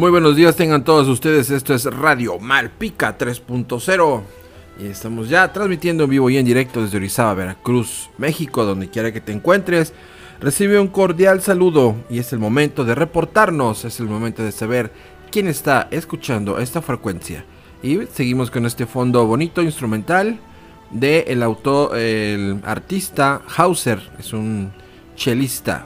Muy buenos días tengan todos ustedes, esto es Radio Malpica 3.0 y estamos ya transmitiendo en vivo y en directo desde Orizaba, Veracruz, México, donde quiera que te encuentres. Recibe un cordial saludo y es el momento de reportarnos, es el momento de saber quién está escuchando esta frecuencia. Y seguimos con este fondo bonito instrumental de autor, el artista Hauser, es un chelista.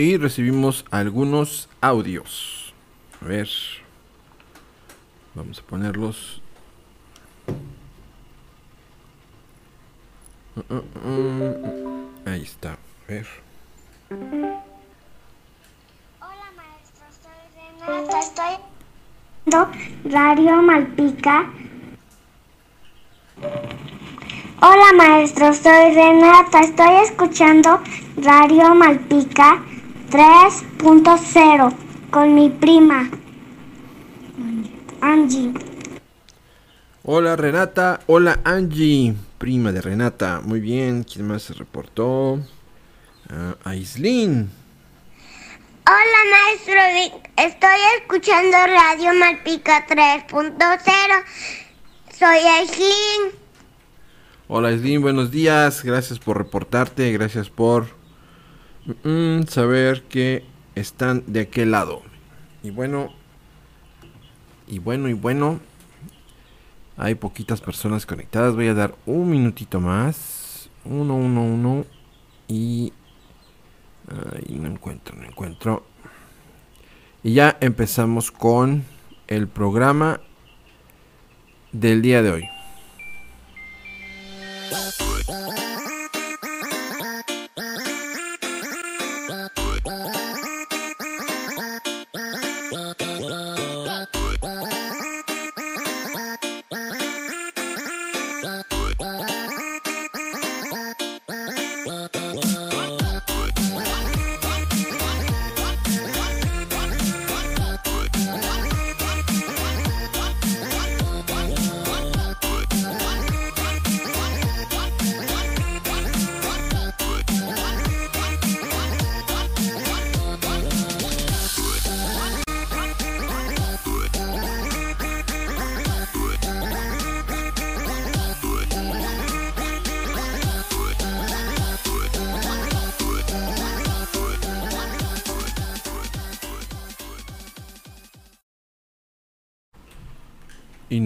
Y recibimos algunos audios. A ver. Vamos a ponerlos. Uh, uh, uh, Ahí está. A ver. Hola maestro, soy Renata, estoy Radio Malpica. Hola maestro, soy Renata, estoy escuchando Radio Malpica 3.0 con mi prima Angie. Hola Renata, hola Angie, prima de Renata. Muy bien, ¿quién más se reportó? Uh, Aislin. Hola maestro, estoy escuchando Radio Malpica 3.0. Soy Aislin. Hola Aislin, buenos días. Gracias por reportarte, gracias por mm, saber que están de aquel lado. Y bueno, y bueno, y bueno. Hay poquitas personas conectadas. Voy a dar un minutito más. Uno, uno, uno. Y... No encuentro, no encuentro. Y ya empezamos con el programa del día de hoy.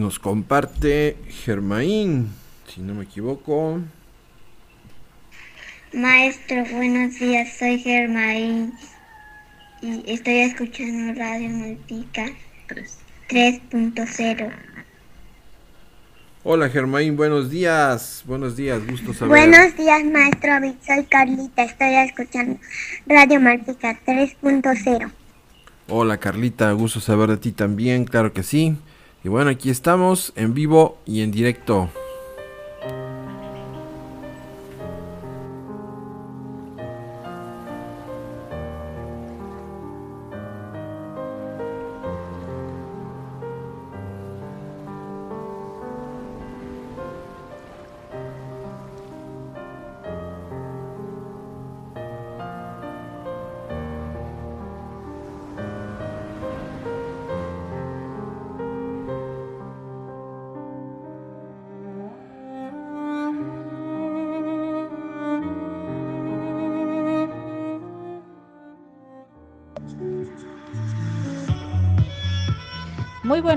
Nos comparte Germaín, si no me equivoco. Maestro, buenos días, soy Germaín y estoy escuchando Radio Malpica 3.0. Hola Germain, buenos días. Buenos días, gusto saber. Buenos días, maestro Soy Carlita, estoy escuchando Radio Malpica 3.0. Hola Carlita, gusto saber de ti también, claro que sí. Y bueno, aquí estamos en vivo y en directo.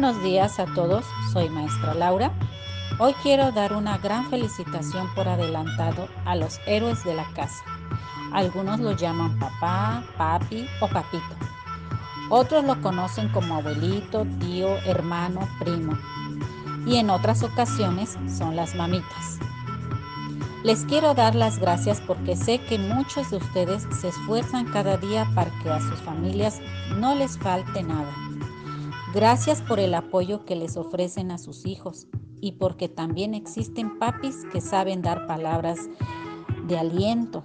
Buenos días a todos, soy maestra Laura. Hoy quiero dar una gran felicitación por adelantado a los héroes de la casa. Algunos lo llaman papá, papi o papito. Otros lo conocen como abuelito, tío, hermano, primo. Y en otras ocasiones son las mamitas. Les quiero dar las gracias porque sé que muchos de ustedes se esfuerzan cada día para que a sus familias no les falte nada. Gracias por el apoyo que les ofrecen a sus hijos y porque también existen papis que saben dar palabras de aliento,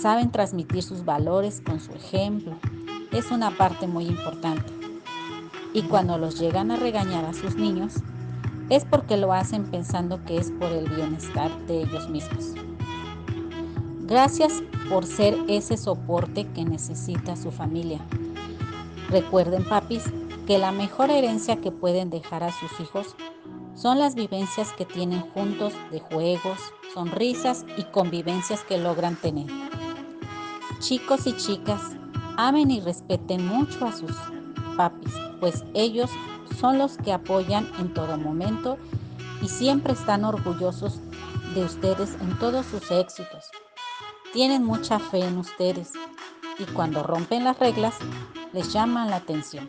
saben transmitir sus valores con su ejemplo. Es una parte muy importante. Y cuando los llegan a regañar a sus niños, es porque lo hacen pensando que es por el bienestar de ellos mismos. Gracias por ser ese soporte que necesita su familia. Recuerden, papis, que la mejor herencia que pueden dejar a sus hijos son las vivencias que tienen juntos de juegos, sonrisas y convivencias que logran tener. Chicos y chicas, amen y respeten mucho a sus papis, pues ellos son los que apoyan en todo momento y siempre están orgullosos de ustedes en todos sus éxitos. Tienen mucha fe en ustedes y cuando rompen las reglas les llaman la atención.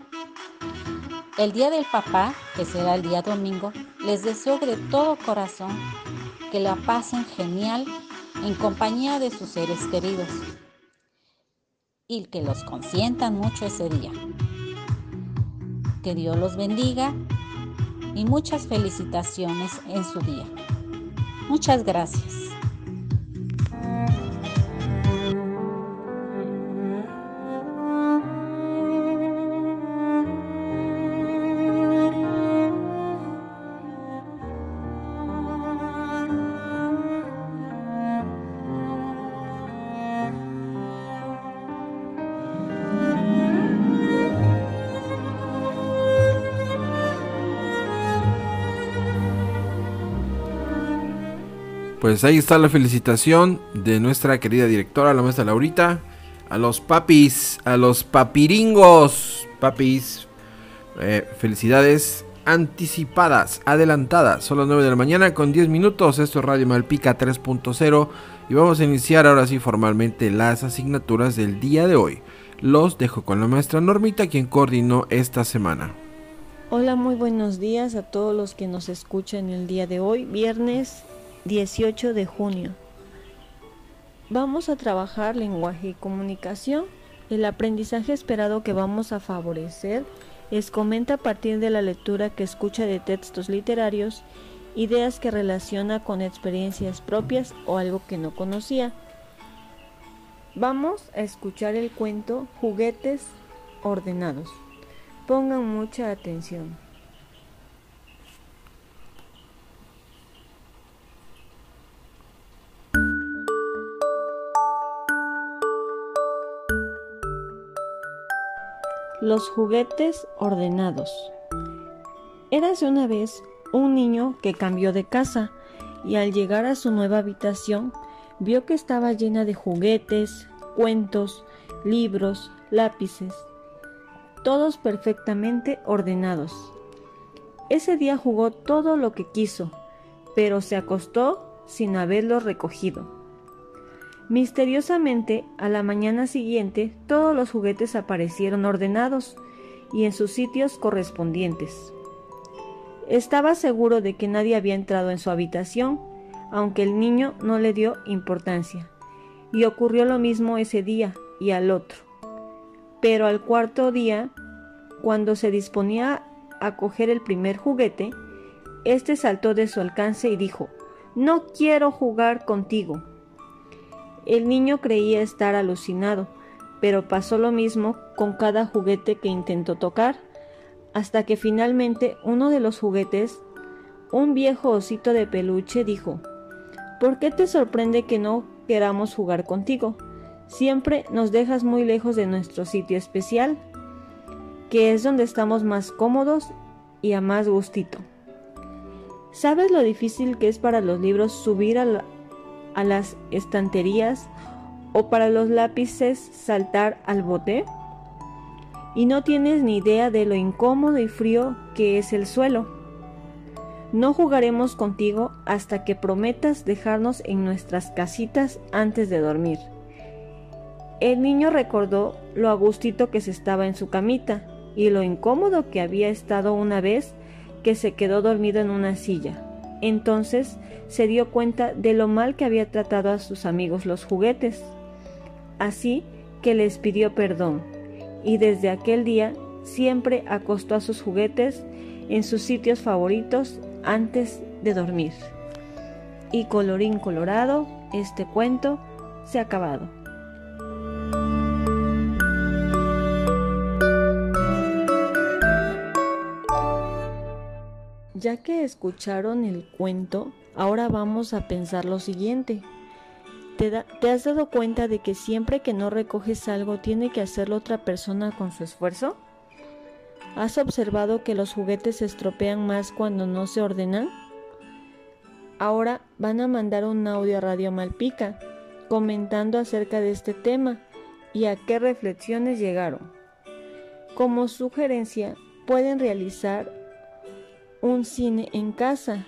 El día del papá, que será el día domingo, les deseo de todo corazón que la pasen genial en compañía de sus seres queridos y que los consientan mucho ese día. Que Dios los bendiga y muchas felicitaciones en su día. Muchas gracias. Pues ahí está la felicitación de nuestra querida directora, la maestra Laurita. A los papis, a los papiringos, papis. Eh, felicidades anticipadas, adelantadas. Son las 9 de la mañana con 10 minutos. Esto es Radio Malpica 3.0. Y vamos a iniciar ahora sí formalmente las asignaturas del día de hoy. Los dejo con la maestra Normita, quien coordinó esta semana. Hola, muy buenos días a todos los que nos escuchan el día de hoy, viernes 18 de junio. Vamos a trabajar lenguaje y comunicación. El aprendizaje esperado que vamos a favorecer es comenta a partir de la lectura que escucha de textos literarios, ideas que relaciona con experiencias propias o algo que no conocía. Vamos a escuchar el cuento Juguetes ordenados. Pongan mucha atención. Los juguetes ordenados. Érase una vez un niño que cambió de casa y al llegar a su nueva habitación vio que estaba llena de juguetes, cuentos, libros, lápices, todos perfectamente ordenados. Ese día jugó todo lo que quiso, pero se acostó sin haberlo recogido. Misteriosamente, a la mañana siguiente, todos los juguetes aparecieron ordenados y en sus sitios correspondientes. Estaba seguro de que nadie había entrado en su habitación, aunque el niño no le dio importancia. Y ocurrió lo mismo ese día y al otro. Pero al cuarto día, cuando se disponía a coger el primer juguete, éste saltó de su alcance y dijo, No quiero jugar contigo. El niño creía estar alucinado, pero pasó lo mismo con cada juguete que intentó tocar, hasta que finalmente uno de los juguetes, un viejo osito de peluche, dijo, ¿Por qué te sorprende que no queramos jugar contigo? Siempre nos dejas muy lejos de nuestro sitio especial, que es donde estamos más cómodos y a más gustito. ¿Sabes lo difícil que es para los libros subir a, la, a las estanterías o para los lápices saltar al bote? Y no tienes ni idea de lo incómodo y frío que es el suelo. No jugaremos contigo hasta que prometas dejarnos en nuestras casitas antes de dormir. El niño recordó lo agustito que se estaba en su camita y lo incómodo que había estado una vez que se quedó dormido en una silla. Entonces se dio cuenta de lo mal que había tratado a sus amigos los juguetes. Así que les pidió perdón y desde aquel día siempre acostó a sus juguetes en sus sitios favoritos antes de dormir. Y colorín colorado, este cuento se ha acabado. Ya que escucharon el cuento, ahora vamos a pensar lo siguiente. ¿Te, ¿Te, has dado cuenta de que siempre que no recoges algo tiene que hacerlo otra persona con su esfuerzo? ¿Has observado que los juguetes se estropean más cuando no se ordenan? Ahora van a mandar un audio a Radio Malpica comentando acerca de este tema y a qué reflexiones llegaron. Como sugerencia, pueden realizar un cine en casa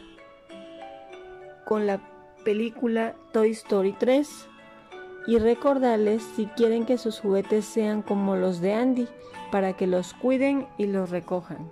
con la película Toy Story 3 y recordarles si quieren que sus juguetes sean como los de Andy para que los cuiden y los recojan.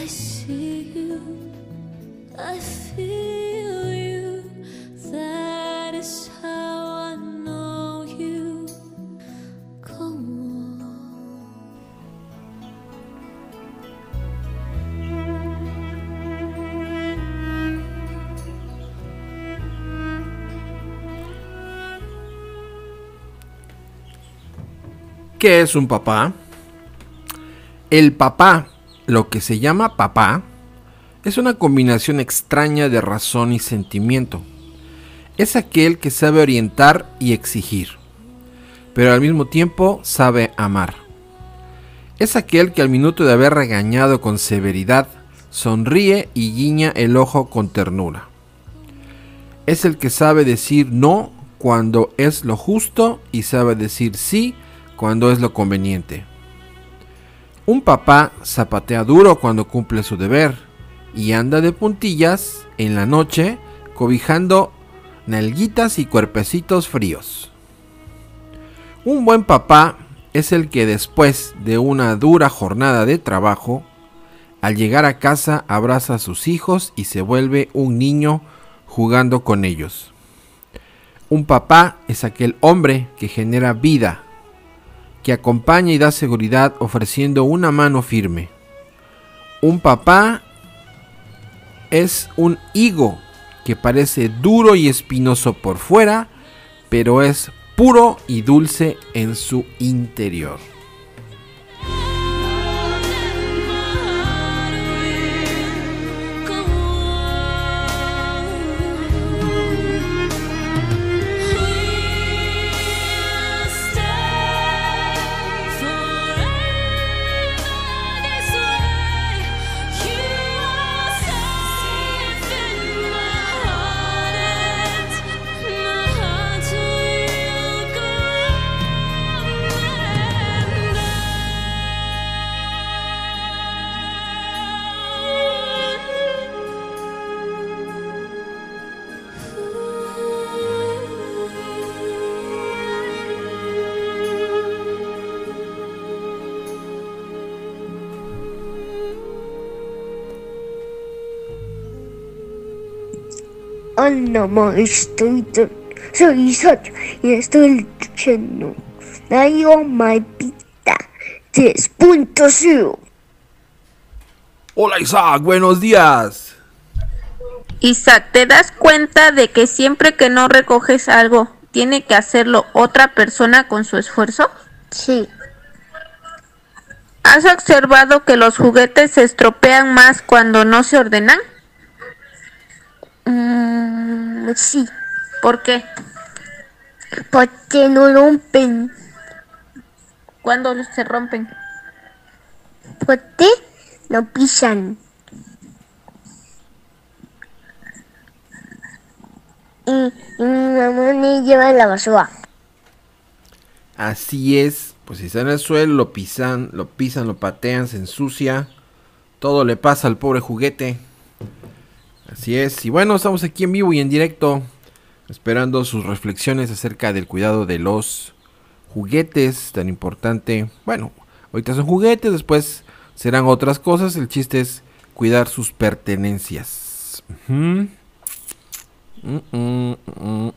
I see you, I feel you. ¿Qué es un papá? El papá, lo que se llama papá, es una combinación extraña de razón y sentimiento. Es aquel que sabe orientar y exigir, pero al mismo tiempo sabe amar. Es aquel que al minuto de haber regañado con severidad, sonríe y guiña el ojo con ternura. Es el que sabe decir no cuando es lo justo y sabe decir sí cuando es lo conveniente. Un papá zapatea duro cuando cumple su deber y anda de puntillas en la noche cobijando nalguitas y cuerpecitos fríos. Un buen papá es el que después de una dura jornada de trabajo, al llegar a casa abraza a sus hijos y se vuelve un niño jugando con ellos. Un papá es aquel hombre que genera vida, que acompaña y da seguridad ofreciendo una mano firme. Un papá es un higo que parece duro y espinoso por fuera, pero es puro y dulce en su interior. Hola maestro, soy Isaac y estoy escuchando Radio Maipita 3.0. Hola Isaac, buenos días. Isaac, ¿te das cuenta de que siempre que no recoges algo, tiene que hacerlo otra persona con su esfuerzo? Sí, ¿Has observado que los juguetes se estropean más cuando no se ordenan? mm, sí, ¿Por qué? porque no rompen, ¿Cuándo se rompen? porque no pisan. Y, y mi mamá me lleva la basura. Así es, pues si está en el suelo, lo pisan, lo pisan, lo patean, se ensucia. Todo le pasa al pobre juguete. Así es. Y bueno, estamos aquí en vivo y en directo. Esperando sus reflexiones acerca del cuidado de los juguetes. Tan importante. Bueno, ahorita son juguetes, después serán otras cosas. El chiste es cuidar sus pertenencias. Mm, mm, mm.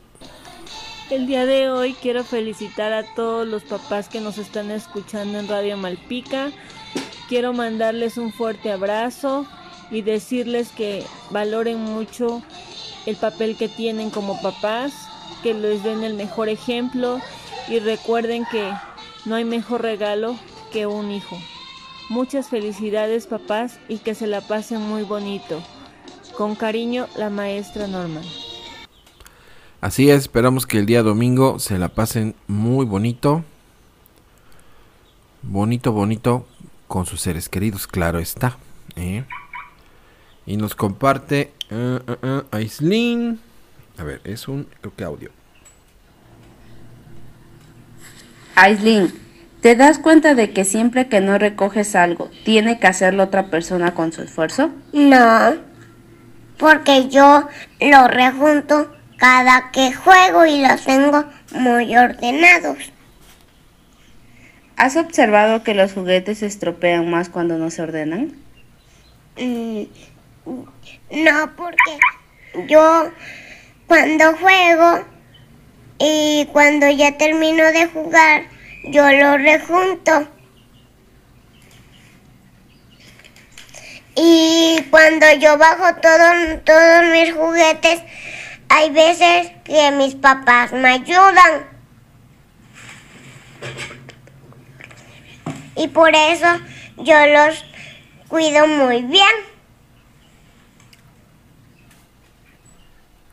El día de hoy quiero felicitar a todos los papás que nos están escuchando en Radio Malpica. Quiero mandarles un fuerte abrazo y decirles que valoren mucho el papel que tienen como papás, que les den el mejor ejemplo y recuerden que no hay mejor regalo que un hijo. Muchas felicidades papás y que se la pasen muy bonito. Con cariño, la maestra Norma. Así es, esperamos que el día domingo se la pasen muy bonito. Bonito, bonito con sus seres queridos, claro está. ¿eh? Y nos comparte uh, uh, Aislin. A ver, es un, creo que audio. Aislin, ¿te das cuenta de que siempre que no recoges algo, tiene que hacerlo otra persona con su esfuerzo? No, porque yo lo rejunto cada que juego y los tengo muy ordenados. ¿Has observado que los juguetes se estropean más cuando no se ordenan? Mm, no, porque yo cuando juego y cuando ya termino de jugar, yo lo rejunto. Y cuando yo bajo todo, todos mis juguetes, hay veces que mis papás me ayudan. Y por eso yo los cuido muy bien.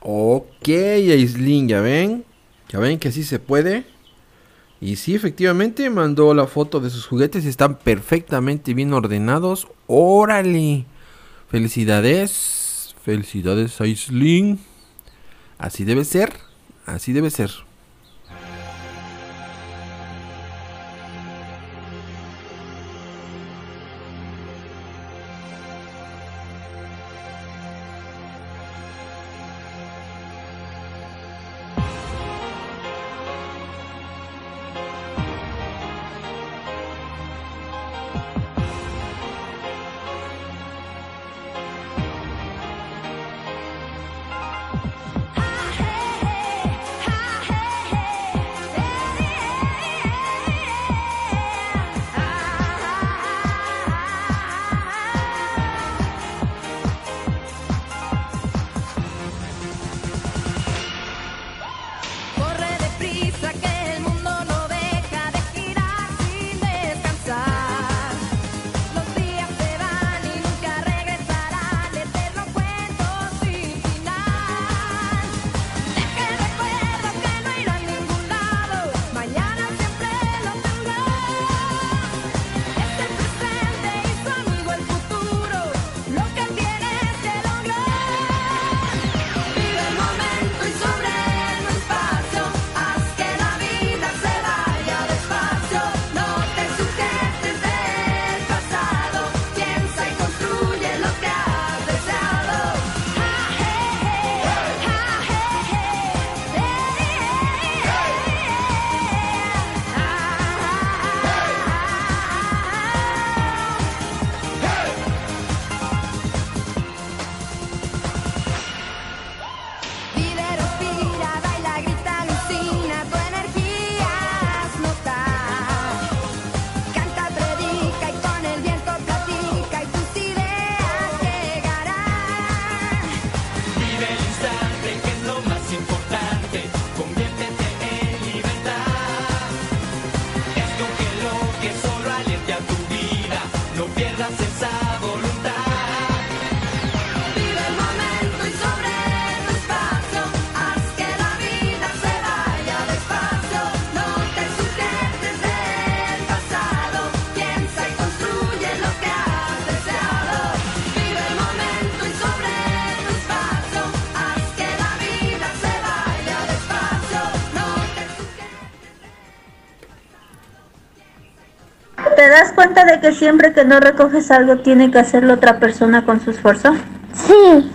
Ok, Aislin, ya ven. Ya ven que sí se puede. Y sí, efectivamente, mandó la foto de sus juguetes. Están perfectamente bien ordenados. Órale. Felicidades. Felicidades, Aislin. Así debe ser. Así debe ser. Que siempre que no recoges algo tiene que hacerlo otra persona con su esfuerzo? Sí.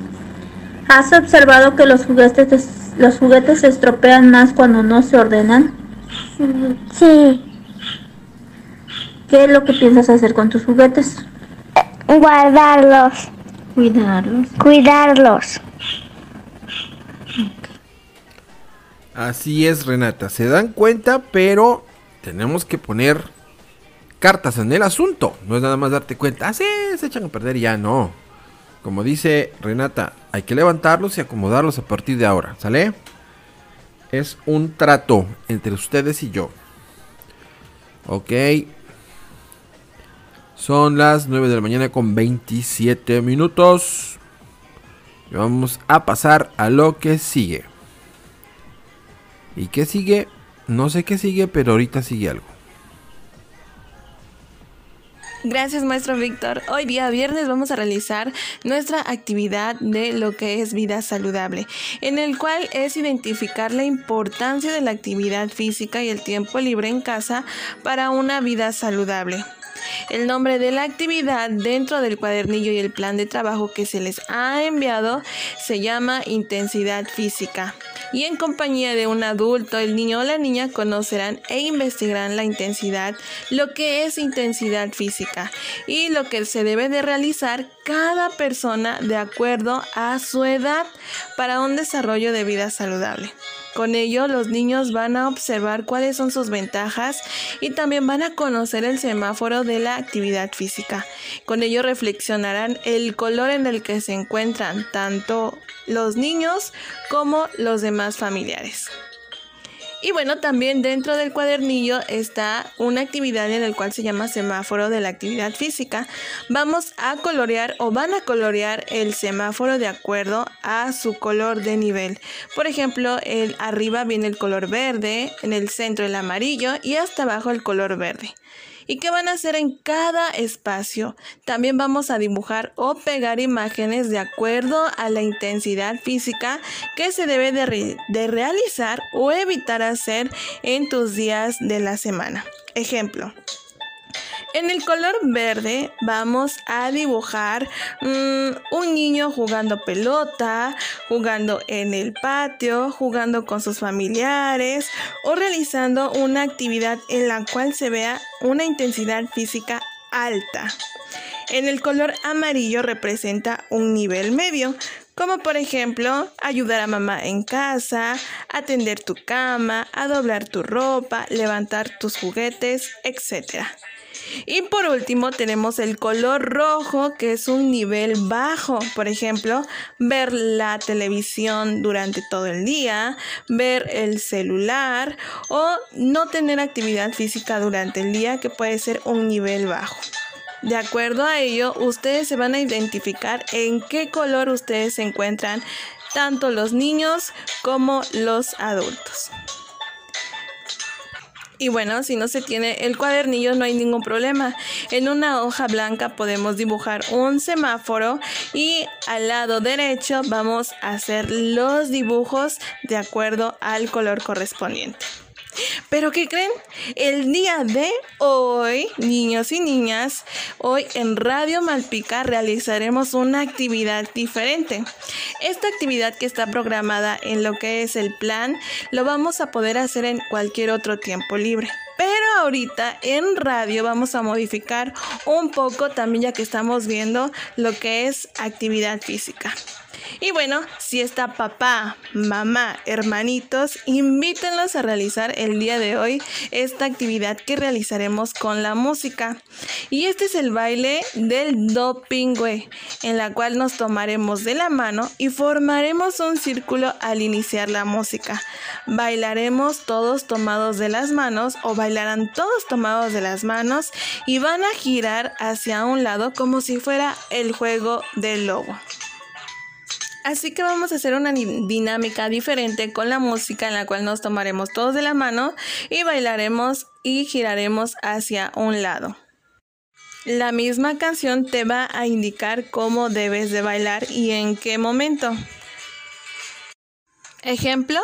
¿Has observado que los juguetes, los juguetes se estropean más cuando no se ordenan? Sí. ¿Qué es lo que piensas hacer con tus juguetes? Guardarlos. Cuidarlos. Cuidarlos. Así es, Renata. Se dan cuenta, pero tenemos que poner cartas en el asunto. No es nada más darte cuenta. Ah, sí, se echan a perder y ya no. Como dice Renata, hay que levantarlos y acomodarlos a partir de ahora. ¿Sale? Es un trato entre ustedes y yo. Ok. Son las 9 de la mañana con 27 minutos. Y vamos a pasar a lo que sigue. ¿Y qué sigue? No sé qué sigue, pero ahorita sigue algo. Gracias, maestro Víctor. Hoy día viernes vamos a realizar nuestra actividad de lo que es vida saludable, en el cual es identificar la importancia de la actividad física y el tiempo libre en casa para una vida saludable. El nombre de la actividad dentro del cuadernillo y el plan de trabajo que se les ha enviado se llama intensidad física y en compañía de un adulto, el niño o la niña conocerán e investigarán la intensidad, lo que es intensidad física y lo que se debe de realizar cada persona de acuerdo a su edad para un desarrollo de vida saludable. Con ello, los niños van a observar cuáles son sus ventajas y también van a conocer el semáforo de la actividad física. Con ello reflexionarán el color en el que se encuentran tanto los niños como los demás familiares. Y bueno, también dentro del cuadernillo está una actividad en la cual se llama semáforo de la actividad física. Vamos a colorear o van a colorear el semáforo de acuerdo a su color de nivel. Por ejemplo, el arriba viene el color verde, en el centro el amarillo y hasta abajo el color verde. ¿Y qué van a hacer en cada espacio? También vamos a dibujar o pegar imágenes de acuerdo a la intensidad física que se debe de, de realizar o evitar hacer en tus días de la semana. Ejemplo. En el color verde vamos a dibujar mm, un niño jugando pelota, jugando en el patio, jugando con sus familiares o realizando una actividad en la cual se vea una intensidad física alta. En el color amarillo representa un nivel medio, como por ejemplo ayudar a mamá en casa, atender tu cama, a doblar tu ropa, levantar tus juguetes, etc. Y por último tenemos el color rojo, que es un nivel bajo. Por ejemplo, ver la televisión durante todo el día, ver el celular o no tener actividad física durante el día, que puede ser un nivel bajo. De acuerdo a ello, ustedes se van a identificar en qué color ustedes se encuentran, tanto los niños como los adultos. Y bueno, si no se tiene el cuadernillo no hay ningún problema. En una hoja blanca podemos dibujar un semáforo y al lado derecho vamos a hacer los dibujos de acuerdo al color correspondiente. Pero ¿qué creen? El día de hoy, niños y niñas, hoy en Radio Malpica realizaremos una actividad diferente. Esta actividad que está programada en lo que es el plan, lo vamos a poder hacer en cualquier otro tiempo libre. Pero ahorita en radio vamos a modificar un poco también ya que estamos viendo lo que es actividad física. Y bueno, si está papá, mamá, hermanitos, invítenlos a realizar el día de hoy esta actividad que realizaremos con la música. Y este es el baile del do pingüe, en la cual nos tomaremos de la mano y formaremos un círculo al iniciar la música. Bailaremos todos tomados de las manos o bailarán todos tomados de las manos y van a girar hacia un lado como si fuera el juego del lobo. Así que vamos a hacer una dinámica diferente con la música en la cual nos tomaremos todos de la mano y bailaremos y giraremos hacia un lado. La misma canción te va a indicar cómo debes de bailar y en qué momento. Ejemplo.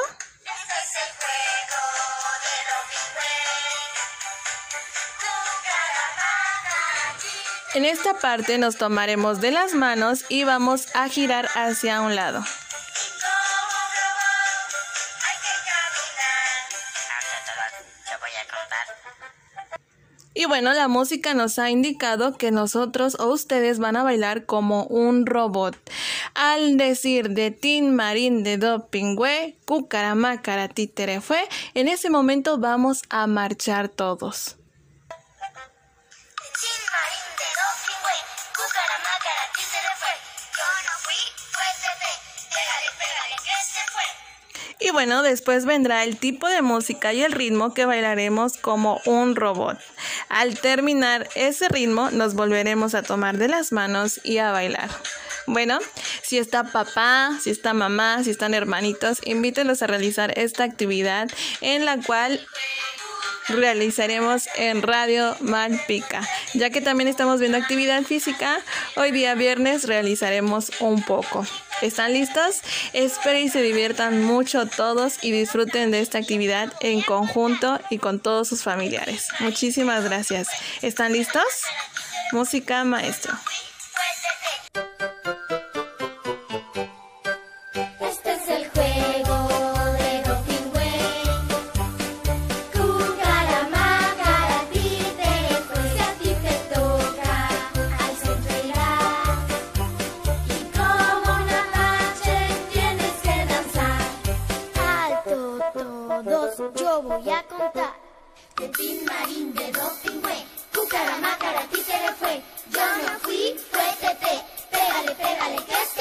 En esta parte nos tomaremos de las manos y vamos a girar hacia un lado. Y bueno, la música nos ha indicado que nosotros o ustedes van a bailar como un robot. Al decir de Tin Marín de Dopingüe, Cucaramácara Títere fue, en ese momento vamos a marchar todos. Y bueno, después vendrá el tipo de música y el ritmo que bailaremos como un robot. Al terminar ese ritmo, nos volveremos a tomar de las manos y a bailar. Bueno, si está papá, si está mamá, si están hermanitos, invítenlos a realizar esta actividad en la cual realizaremos en Radio Malpica. Ya que también estamos viendo actividad física, hoy día viernes realizaremos un poco. ¿Están listos? Espero y se diviertan mucho todos y disfruten de esta actividad en conjunto y con todos sus familiares. Muchísimas gracias. ¿Están listos? Música maestro. contar. De Pin Marín, de Dopingüe, Cucara, Mácara, Títere fue. Yo no fui, fue Tete. Pégale, pégale, que este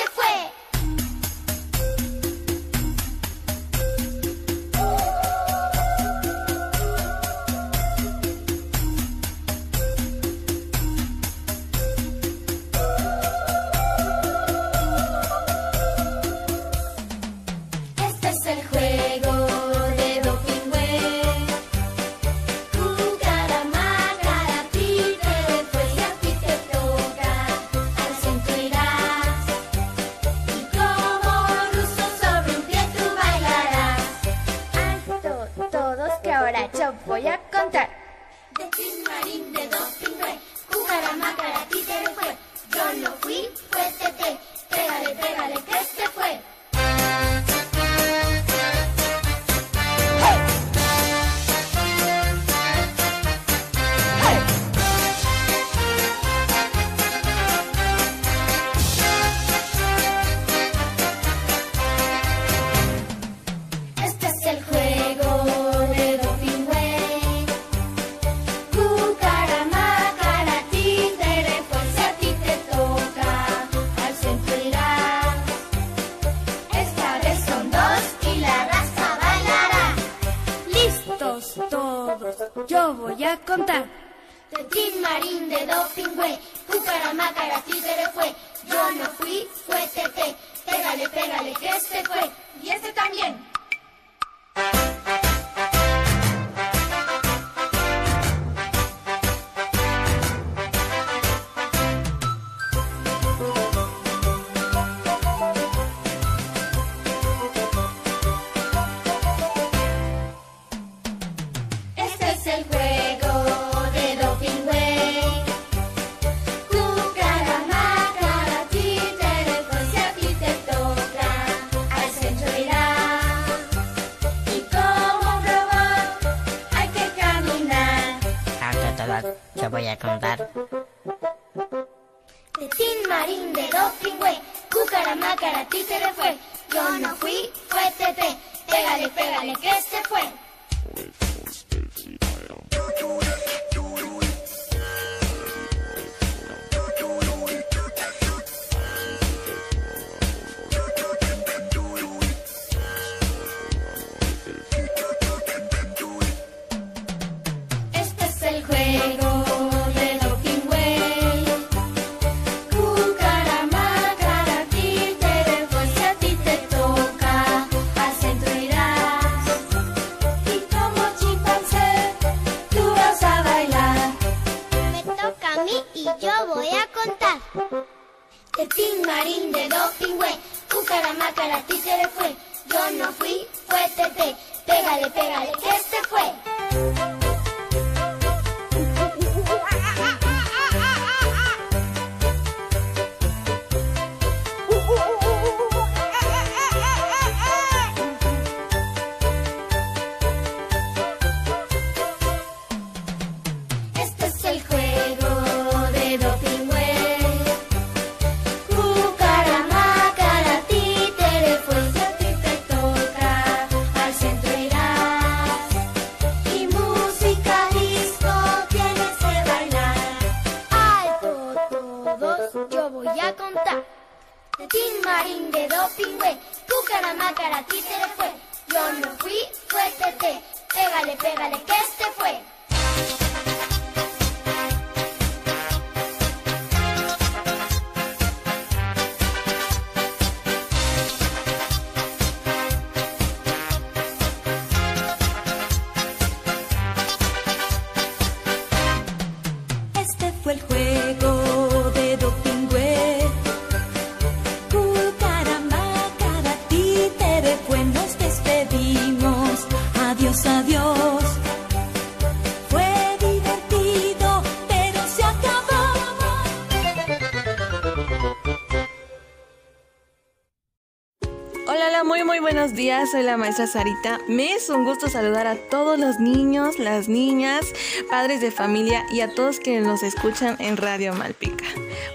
Hola, hola, muy muy buenos días, soy la maestra Sarita. Me es un gusto saludar a todos los niños, las niñas, padres de familia y a todos quienes nos escuchan en Radio Malpica.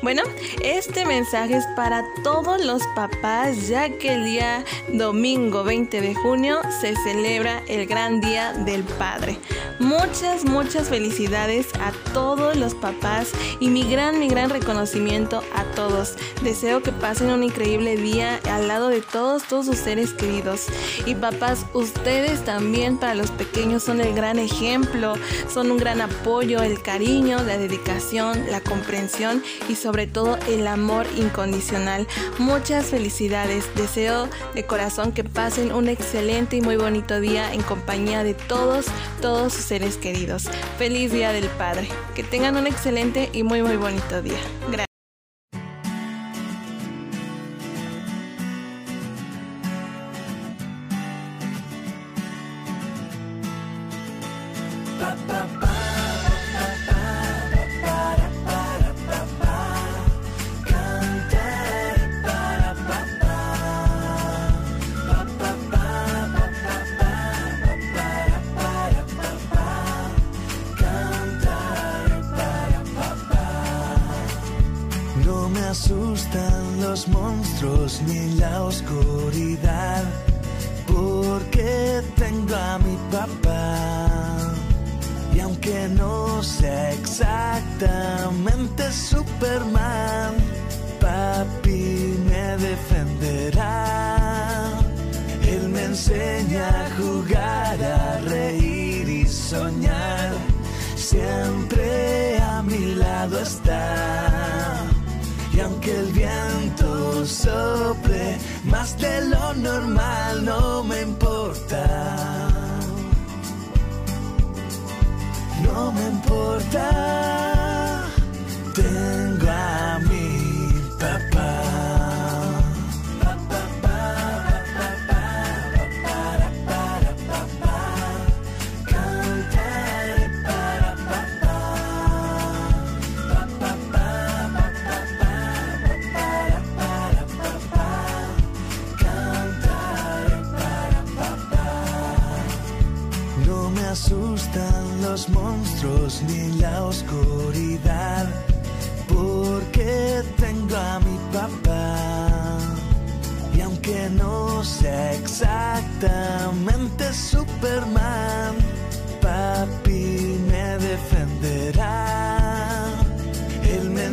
Bueno, este mensaje es para todos los papás ya que el día domingo 20 de junio se celebra el gran día del padre. Muchas, muchas felicidades a todos los papás y mi gran, mi gran reconocimiento a todos. Deseo que pasen un increíble día al lado de todos, todos sus seres queridos. Y papás, ustedes también para los pequeños son el gran ejemplo, son un gran apoyo, el cariño, la dedicación, la comprensión y sobre todo el amor incondicional. Muchas felicidades. Deseo de corazón que pasen un excelente y muy bonito día en compañía de todos, todos sus seres queridos. Feliz Día del Padre. Que tengan un excelente y muy muy bonito día. Gracias.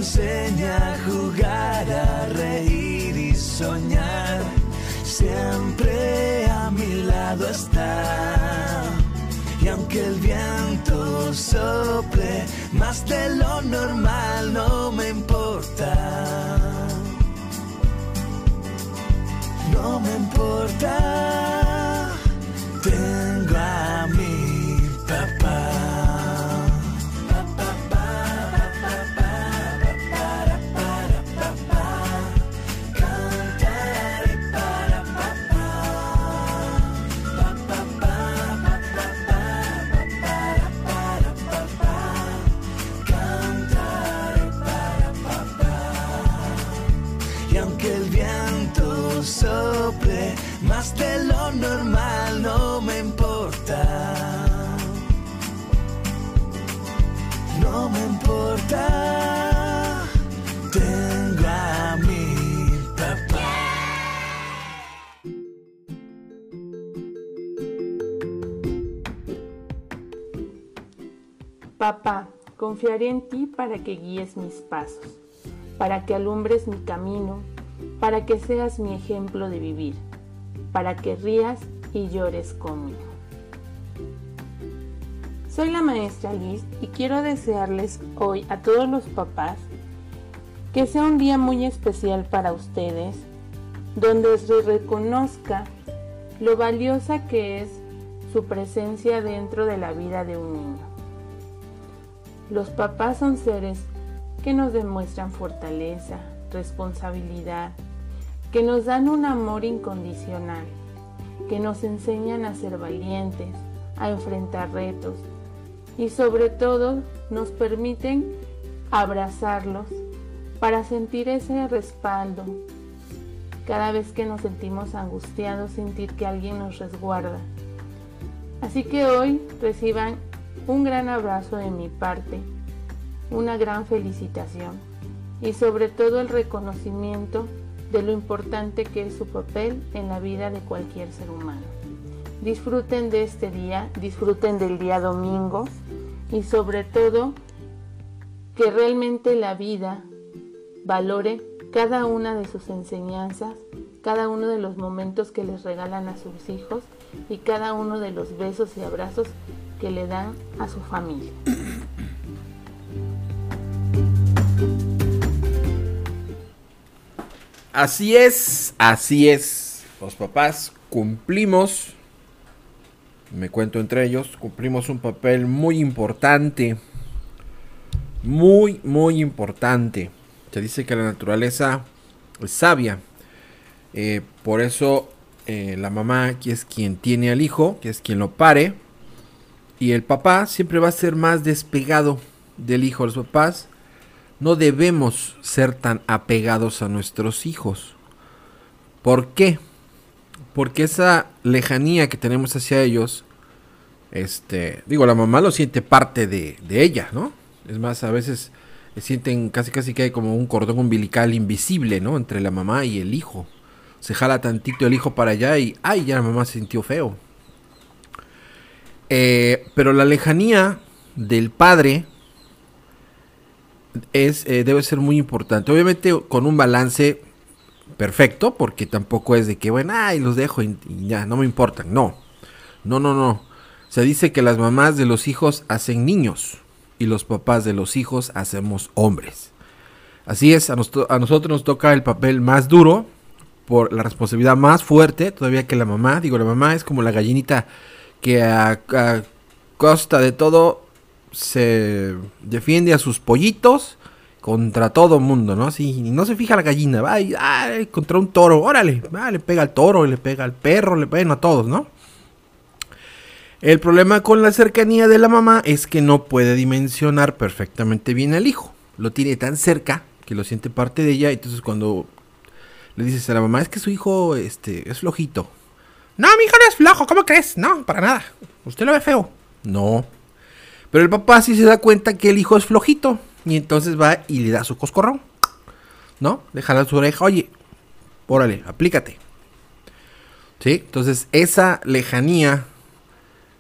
Enseña a jugar, a reír y soñar. Siempre a mi lado está. Y aunque el viento sople más de lo normal, no me importa. No me importa. Papá, confiaré en ti para que guíes mis pasos, para que alumbres mi camino, para que seas mi ejemplo de vivir, para que rías y llores conmigo. Soy la maestra Liz y quiero desearles hoy a todos los papás que sea un día muy especial para ustedes, donde se reconozca lo valiosa que es su presencia dentro de la vida de un niño. Los papás son seres que nos demuestran fortaleza, responsabilidad, que nos dan un amor incondicional, que nos enseñan a ser valientes, a enfrentar retos y sobre todo nos permiten abrazarlos para sentir ese respaldo. Cada vez que nos sentimos angustiados, sentir que alguien nos resguarda. Así que hoy reciban un gran abrazo de mi parte, una gran felicitación y sobre todo el reconocimiento de lo importante que es su papel en la vida de cualquier ser humano. Disfruten de este día, disfruten del día domingo y sobre todo que realmente la vida valore cada una de sus enseñanzas, cada uno de los momentos que les regalan a sus hijos y cada uno de los besos y abrazos que le dan a su familia. Así es, así es. Los papás cumplimos, me cuento entre ellos, cumplimos un papel muy importante. Muy, muy importante. Se dice que la naturaleza es sabia. Eh, por eso eh, la mamá, que es quien tiene al hijo, que es quien lo pare. Y el papá siempre va a ser más despegado del hijo. Los papás no debemos ser tan apegados a nuestros hijos. ¿Por qué? Porque esa lejanía que tenemos hacia ellos, este, digo, la mamá lo siente parte de, de ella, ¿no? Es más, a veces sienten casi casi que hay como un cordón umbilical invisible, ¿no? Entre la mamá y el hijo. Se jala tantito el hijo para allá y, ay, ya la mamá se sintió feo. Eh, pero la lejanía del padre es, eh, debe ser muy importante. Obviamente con un balance perfecto, porque tampoco es de que, bueno, ay, los dejo y, ya, no me importan. No, no, no, no. Se dice que las mamás de los hijos hacen niños y los papás de los hijos hacemos hombres. Así es, a, a nosotros nos toca el papel más duro, por la responsabilidad más fuerte, todavía que la mamá. Digo, la mamá es como la gallinita que a, costa de todo se defiende a sus pollitos contra todo mundo, ¿no? Y no se fija la gallina, va y, contra un toro, órale, le pega al toro, le pega al perro, le pega a todos, ¿no? El problema con la cercanía de la mamá es que no puede dimensionar perfectamente bien al hijo. Lo tiene tan cerca que lo siente parte de ella, entonces cuando le dices a la mamá, es que su hijo este, es flojito. No, mi hijo no es flojo, ¿cómo crees? No, para nada. Usted lo ve feo. No, pero el papá sí se da cuenta que el hijo es flojito. Y entonces va y le da su coscorrón. ¿No? Le jala su oreja. Oye, órale, aplícate. ¿Sí? Entonces esa lejanía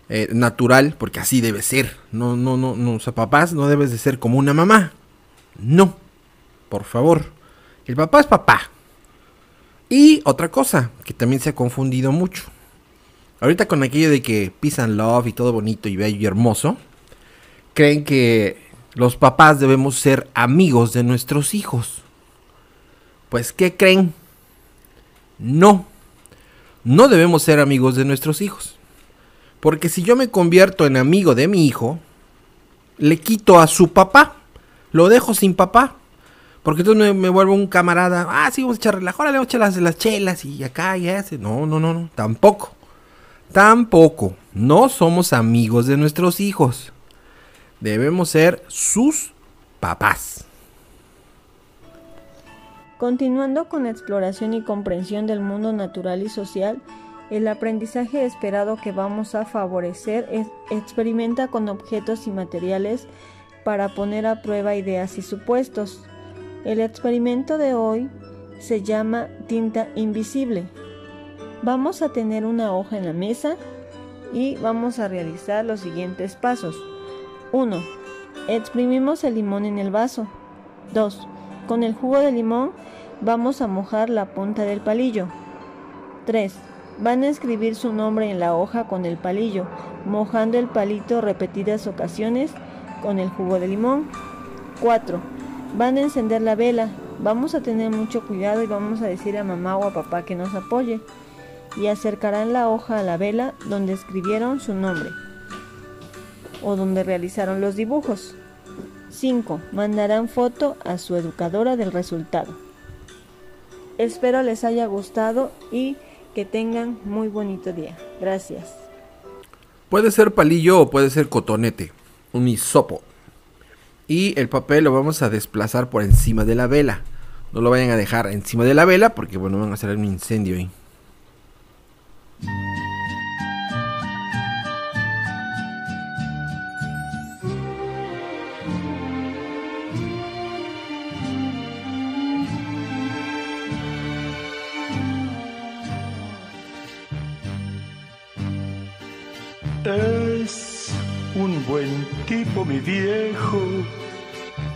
eh, natural, porque así debe ser. No, no, no, no. O sea, papás no debes de ser como una mamá. No. Por favor. El papá es papá. Y otra cosa que también se ha confundido mucho. Ahorita con aquello de que peace and love y todo bonito y bello y hermoso creen que los papás debemos ser amigos de nuestros hijos. Pues, ¿qué creen? No, no debemos ser amigos de nuestros hijos. Porque si yo me convierto en amigo de mi hijo, le quito a su papá, lo dejo sin papá. Porque entonces me, vuelvo un camarada, ah, sí, vamos a echar relajo, le vamos a echar las, las chelas y acá y ese. No, no, no, no, tampoco. Tampoco. No somos amigos de nuestros hijos debemos ser sus papás. Continuando con exploración y comprensión del mundo natural y social, el aprendizaje esperado que vamos a favorecer es, experimenta con objetos y materiales para poner a prueba ideas y supuestos. El experimento de hoy se llama tinta invisible. Vamos a tener una hoja en la mesa y vamos a realizar los siguientes pasos. 1. Exprimimos el limón en el vaso. 2. Con el jugo de limón vamos a mojar la punta del palillo. 3. Van a escribir su nombre en la hoja con el palillo, mojando el palito repetidas ocasiones con el jugo de limón. 4. Van a encender la vela. Vamos a tener mucho cuidado y vamos a decir a mamá o a papá que nos apoye. Y acercarán la hoja a la vela donde escribieron su nombre o donde realizaron los dibujos. 5. Mandarán foto a su educadora del resultado. Espero les haya gustado y que tengan muy bonito día. Gracias. Puede ser palillo o puede ser cotonete, un hisopo. Y el papel lo vamos a desplazar por encima de la vela. No lo vayan a dejar encima de la vela porque bueno, van a hacer un incendio ahí. Es un buen tipo mi viejo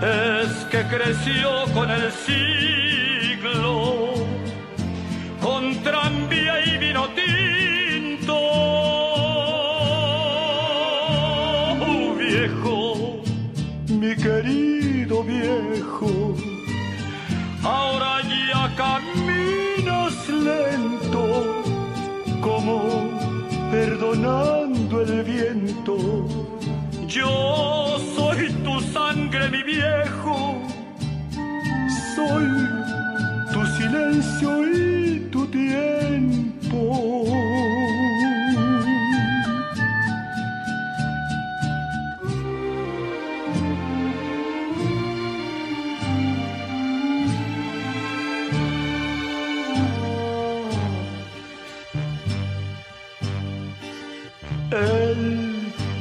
Es que creció con el siglo, con tranvía y vino tinto. Oh, viejo, mi querido viejo, ahora ya caminas lento, como perdonando el viento. Yo soy tu sangre, mi viejo. Soy tu silencio y tu tiempo. Él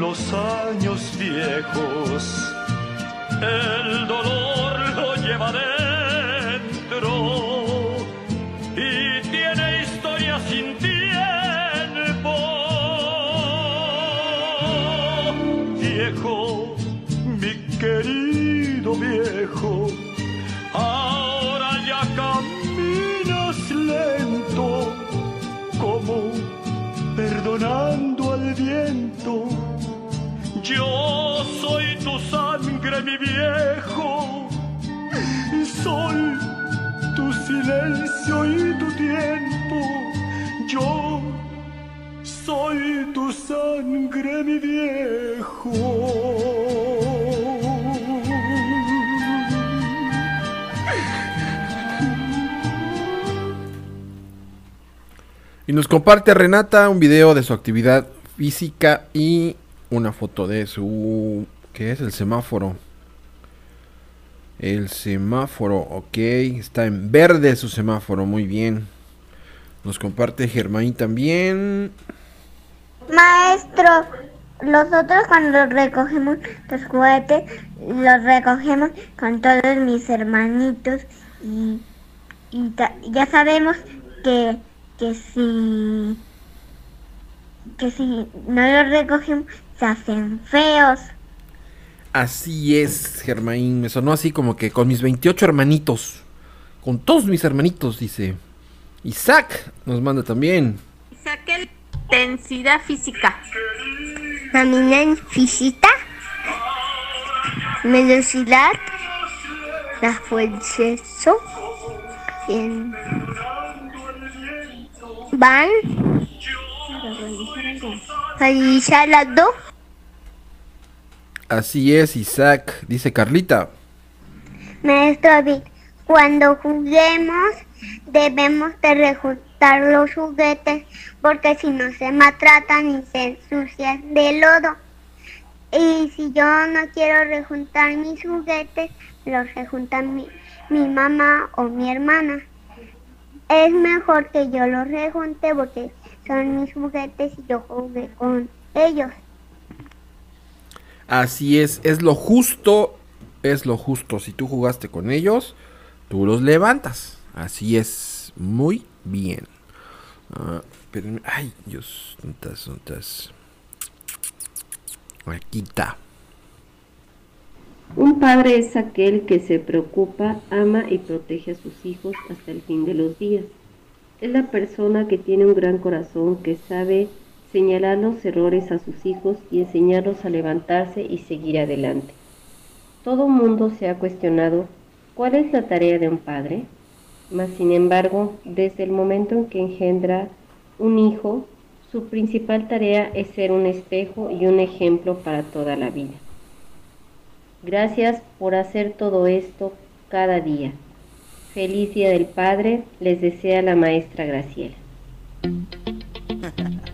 los años viejos. El dolor lo lleva dentro y tiene historia sin tiempo. Viejo, mi querido viejo, y soy tu silencio y tu tiempo. Yo soy tu sangre, mi viejo. Y nos comparte Renata un video de su actividad física y una foto de su... ¿Qué es? El semáforo. El semáforo, ok. Está en verde su semáforo, muy bien. Nos comparte Germain también. Maestro, nosotros cuando recogemos los juguetes, los recogemos con todos mis hermanitos y, y ya sabemos que, que si que si no los recogemos se hacen feos. Así es, Germain. Me sonó así como que con mis 28 hermanitos. Con todos mis hermanitos, dice. Isaac nos manda también. Saque intensidad física. Camina en física, velocidad, la fuerza, en van, realizar las dos. Así es, Isaac, dice Carlita. Maestro Vic, cuando juguemos debemos de rejuntar los juguetes porque si no se maltratan y se ensucian de lodo. Y si yo no quiero rejuntar mis juguetes, los rejuntan mi mi mamá o mi hermana. Es mejor que yo los rejunte porque son mis juguetes y yo jugué con ellos. Así es, es lo justo, es lo justo. Si tú jugaste con ellos, tú los levantas. Así es, muy bien. Ah, espérenme. Ay, Dios, tontas, tontas. Aquí está. Un padre es aquel que se preocupa, ama y protege a sus hijos hasta el fin de los días. Es la persona que tiene un gran corazón, que sabe señalar los errores a sus hijos y enseñarlos a levantarse y seguir adelante. Todo mundo se ha cuestionado cuál es la tarea de un padre, mas sin embargo, desde el momento en que engendra un hijo, su principal tarea es ser un espejo y un ejemplo para toda la vida. Gracias por hacer todo esto cada día. Feliz Día del Padre, les desea la maestra Graciela.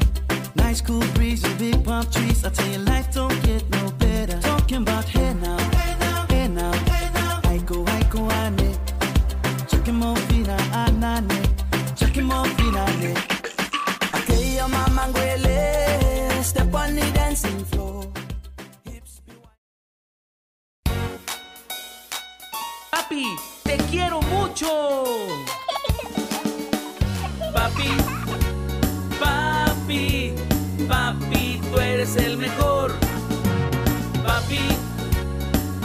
Nice cool breeze and big palm trees. I tell you, life don't get no better. Talking about hey now, hey now, hey now, hey now. I go, I go, ane. Chucking more fina, anane. Ah, Chucking more fina, ane. Okay, your mama ngwele. Step on the dancing floor. Papi, te quiero mucho. Papi, papi, eres el mejor. Papi,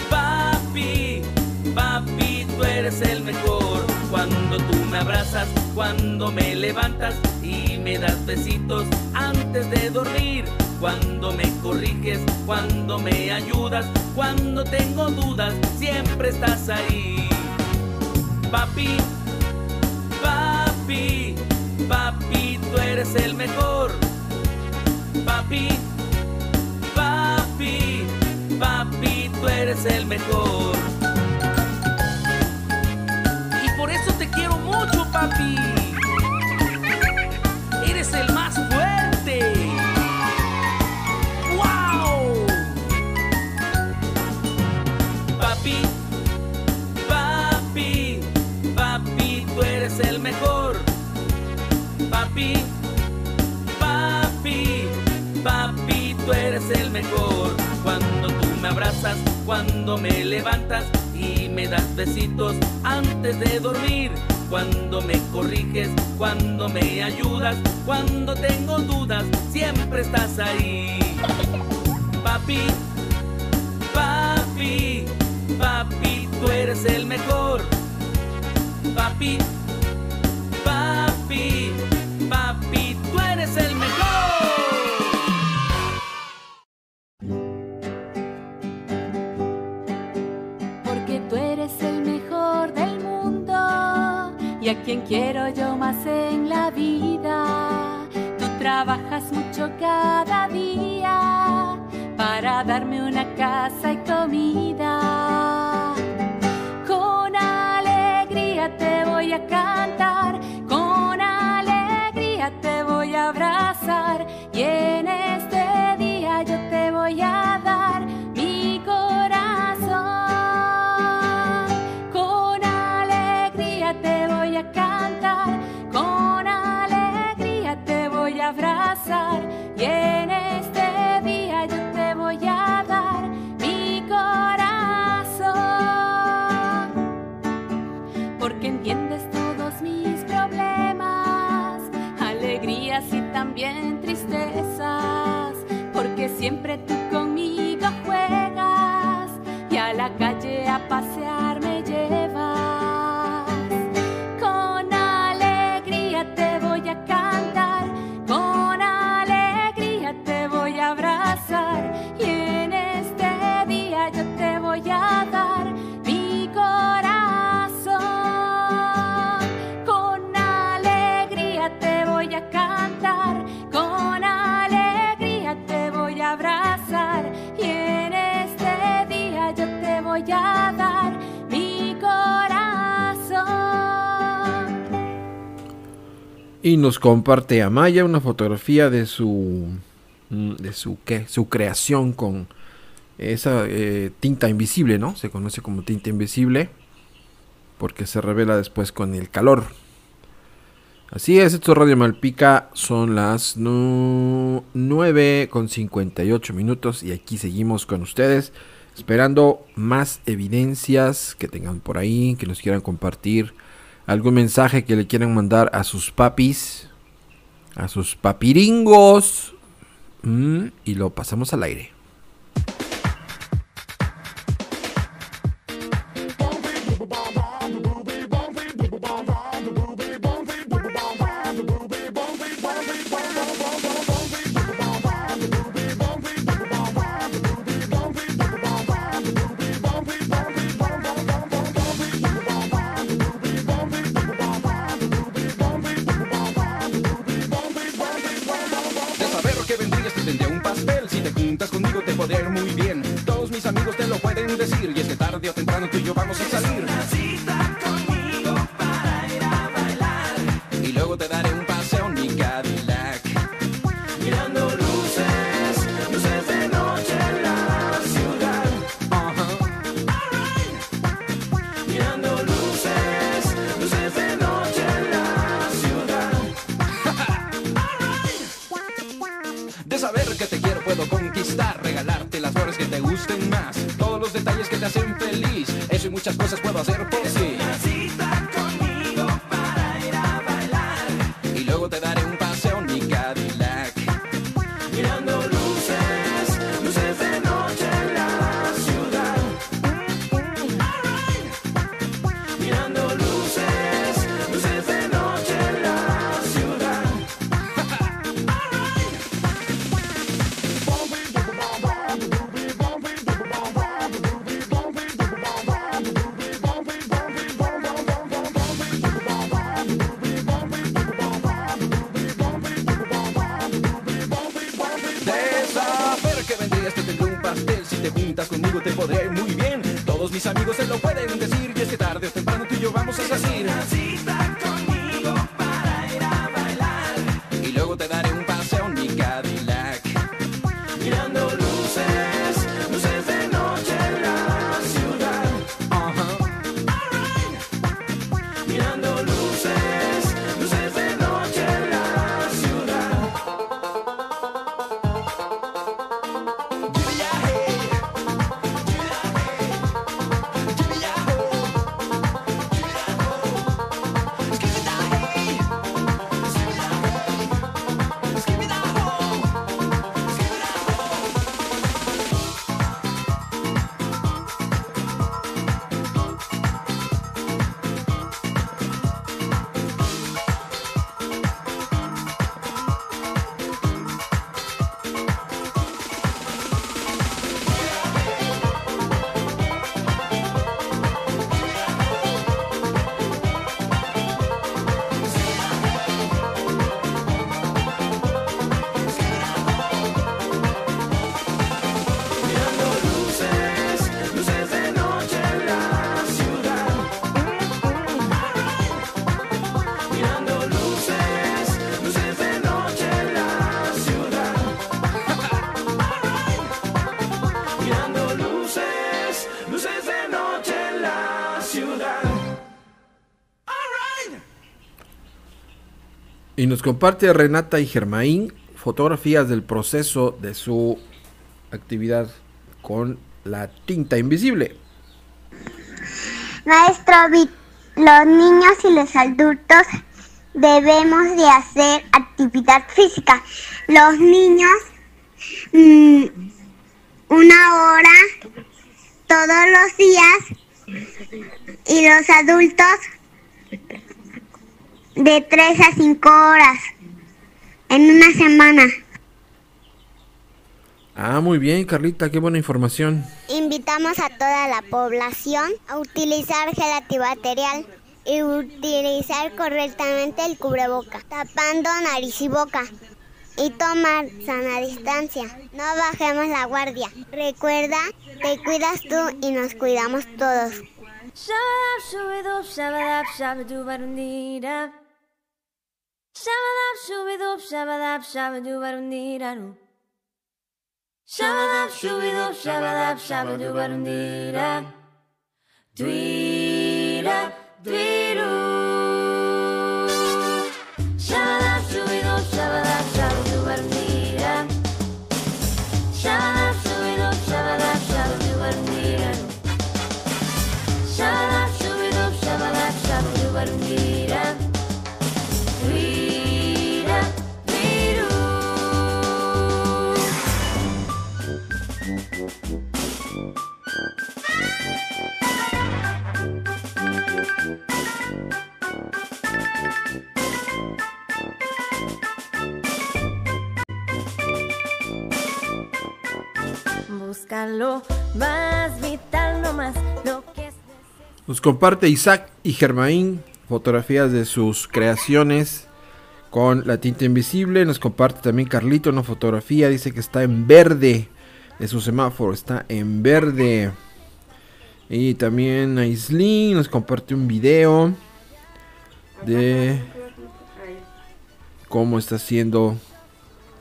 papi, papi, tú eres el mejor. Cuando tú me abrazas, cuando me levantas y me das besitos antes de dormir. Cuando me corriges, cuando me ayudas, cuando tengo dudas, siempre estás ahí. Papi, papi, papi, tú eres el mejor. Papi, tú eres el mejor. Y por eso te quiero mucho, papi. Cuando me levantas y me das besitos antes de dormir. Cuando me corriges, cuando me ayudas, cuando tengo dudas, siempre estás ahí. Papi, papi, papi, tú eres el mejor. Papi, papi, quien quiero yo más en la vida. Tú trabajas mucho cada día para darme una casa y comida. Con alegría te voy a cantar, con alegría te voy a abrazar y en Siempre tú conmigo juegas y a la calle a pasear Y nos comparte Amaya una fotografía de su mm, de su qué, su creación con esa eh, tinta invisible, ¿no? Se conoce como tinta invisible porque se revela después con el calor. Así es, esto es Radio Malpica, son las 9 con 58 minutos y aquí seguimos con ustedes esperando más evidencias que tengan por ahí, que nos quieran compartir, algún mensaje que le quieran mandar a sus papis, a sus papiringos mm, y lo pasamos al aire. something Nos comparte Renata y Germain fotografías del proceso de su actividad con la tinta invisible. Maestro los niños y los adultos debemos de hacer actividad física. Los niños mm, una hora todos los días y los adultos de 3 a 5 horas en una semana. Ah, muy bien, Carlita, qué buena información. Invitamos a toda la población a utilizar gel antibacterial y utilizar correctamente el cubreboca, tapando nariz y boca. Y tomar sana distancia. No bajemos la guardia. Recuerda, te cuidas tú y nos cuidamos todos. Shabadab shubidub shabadab shabadubarundiranu. Shabadab shubidub shabadab shabadubarundira. Dwira, dwiru. Shabadab shubidub Nos comparte Isaac y Germain fotografías de sus creaciones con la tinta invisible. Nos comparte también Carlito una fotografía. Dice que está en verde. De su semáforo está en verde. Y también Aislin nos comparte un video de cómo está haciendo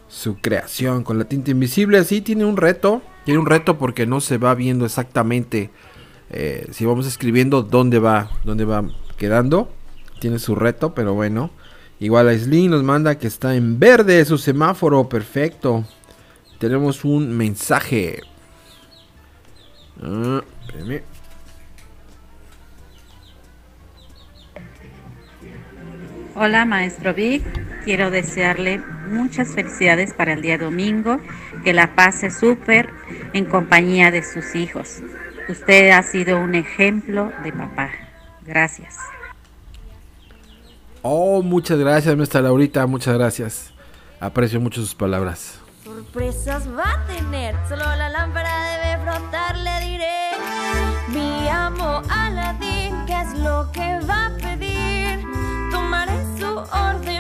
su creación con la tinta invisible. Así tiene un reto. Tiene un reto porque no se va viendo exactamente eh, si vamos escribiendo dónde va, dónde va quedando. Tiene su reto, pero bueno. Igual Aislin nos manda que está en verde su semáforo. Perfecto. Tenemos un mensaje. Ah. Hola, maestro Vic. Quiero desearle muchas felicidades para el día domingo, que la pase súper en compañía de sus hijos. Usted ha sido un ejemplo de papá. Gracias. Oh, muchas gracias, maestra Laurita. Muchas gracias. Aprecio mucho sus palabras. Sorpresas va a tener, solo la lámpara debe frotar, le diré. Mi amo Aladín, ¿qué es lo que va a pedir? Tomaré su orden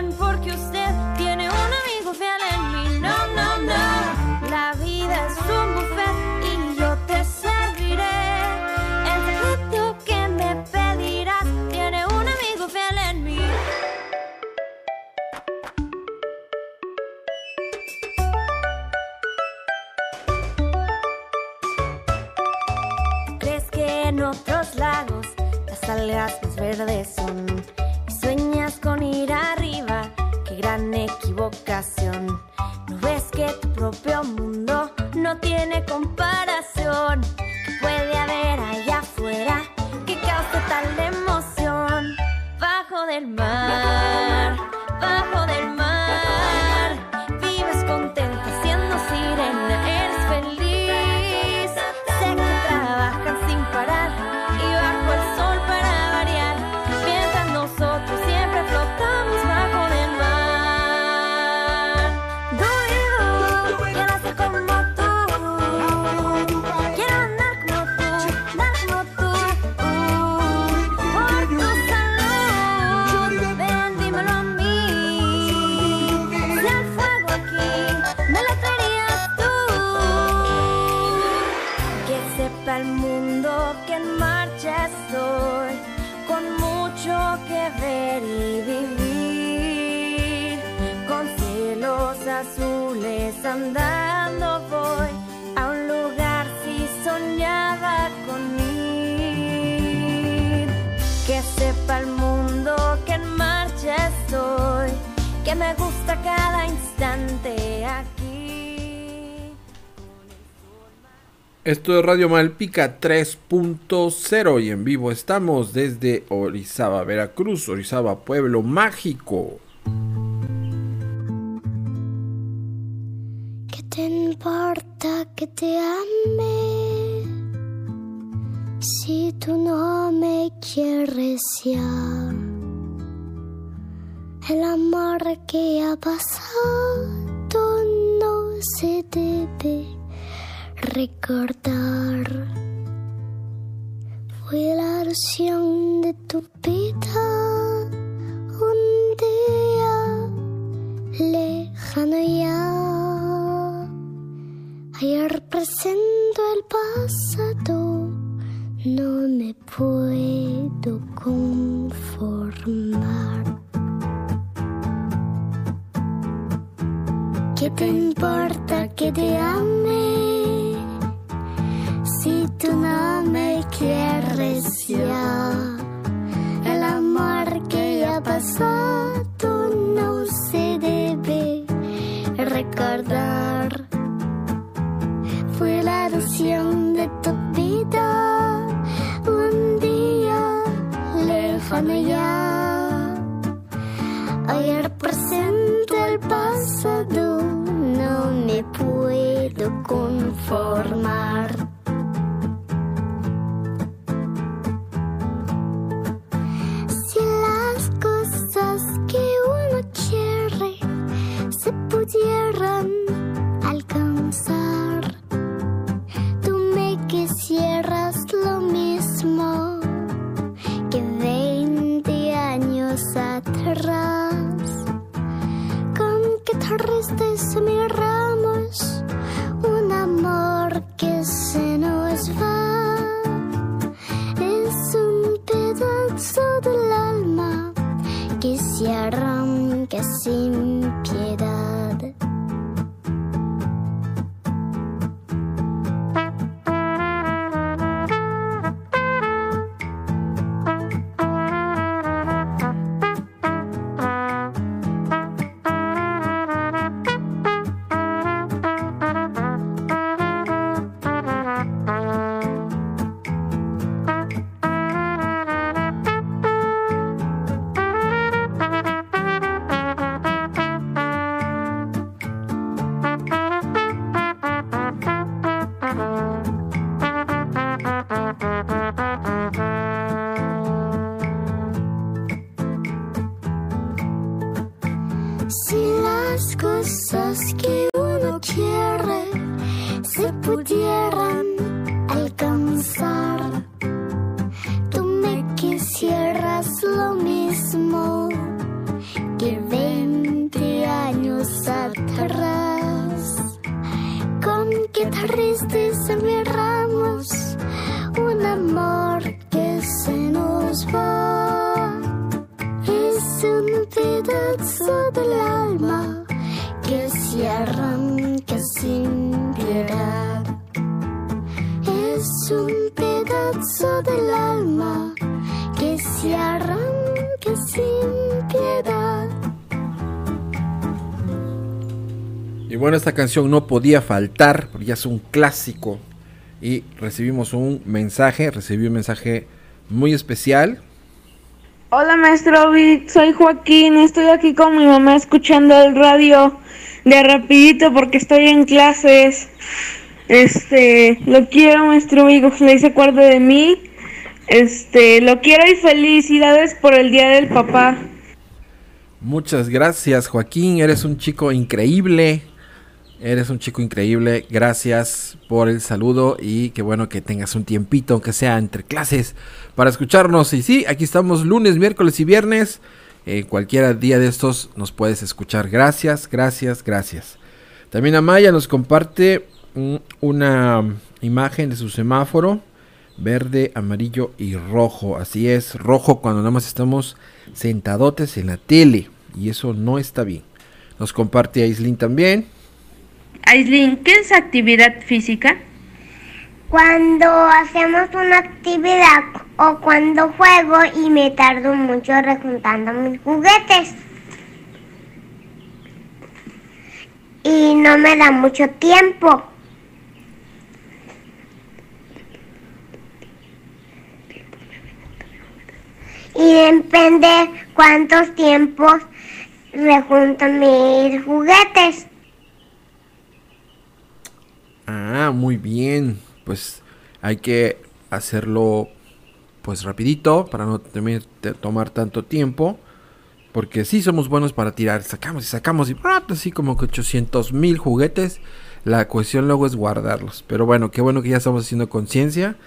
algas más verdes son? Y sueñas con ir arriba, qué gran equivocación. ¿No ves que tu propio mundo no tiene comparación? ¿Qué puede haber allá afuera que cause tal emoción? Bajo del mar, bajo del mar, andando voy a un lugar si soñaba con ir. Que sepa el mundo que en marcha estoy, que me gusta cada instante aquí. Esto es Radio Malpica 3.0 y en vivo estamos desde Orizaba, Veracruz, Orizaba, pueblo mágico. Importa que te ame? Si tú no me quieres ya, el amor que ha pasado no se debe recordar. Fui la ilusión de tu vida Ayer presento el pasado, no me puedo conformar. te importa que te ame? Si tú no me quieres ya, el amor que ya pasó, tú no se debe recordar. Fue la pedazo del alma que se arranca sin piedad. Es un pedazo del alma que se arranca sin piedad. Y bueno, esta canción no podía faltar, porque ya es un clásico. Y recibimos un mensaje, recibí un mensaje muy especial. Hola maestro Vic, soy Joaquín, estoy aquí con mi mamá escuchando el radio de rapidito porque estoy en clases. Este, lo quiero maestro Vic, ojalá y se acuerde de mí. Este, lo quiero y felicidades por el Día del Papá. Muchas gracias, Joaquín. Eres un chico increíble. Eres un chico increíble. Gracias por el saludo y qué bueno que tengas un tiempito, aunque sea entre clases, para escucharnos. Y sí, aquí estamos lunes, miércoles y viernes. Eh, cualquier día de estos nos puedes escuchar. Gracias, gracias, gracias. También Amaya nos comparte mm, una imagen de su semáforo. Verde, amarillo y rojo. Así es, rojo cuando nada más estamos sentadotes en la tele. Y eso no está bien. Nos comparte Aislin también. Aislin, ¿qué es actividad física? Cuando hacemos una actividad o cuando juego y me tardo mucho rejuntando mis juguetes. Y no me da mucho tiempo. Y depende cuántos tiempos rejunto mis juguetes. Ah, muy bien. Pues hay que hacerlo pues rapidito para no tomar tanto tiempo. Porque sí somos buenos para tirar. Sacamos y sacamos y así como que 800 mil juguetes. La cuestión luego es guardarlos. Pero bueno, qué bueno que ya estamos haciendo conciencia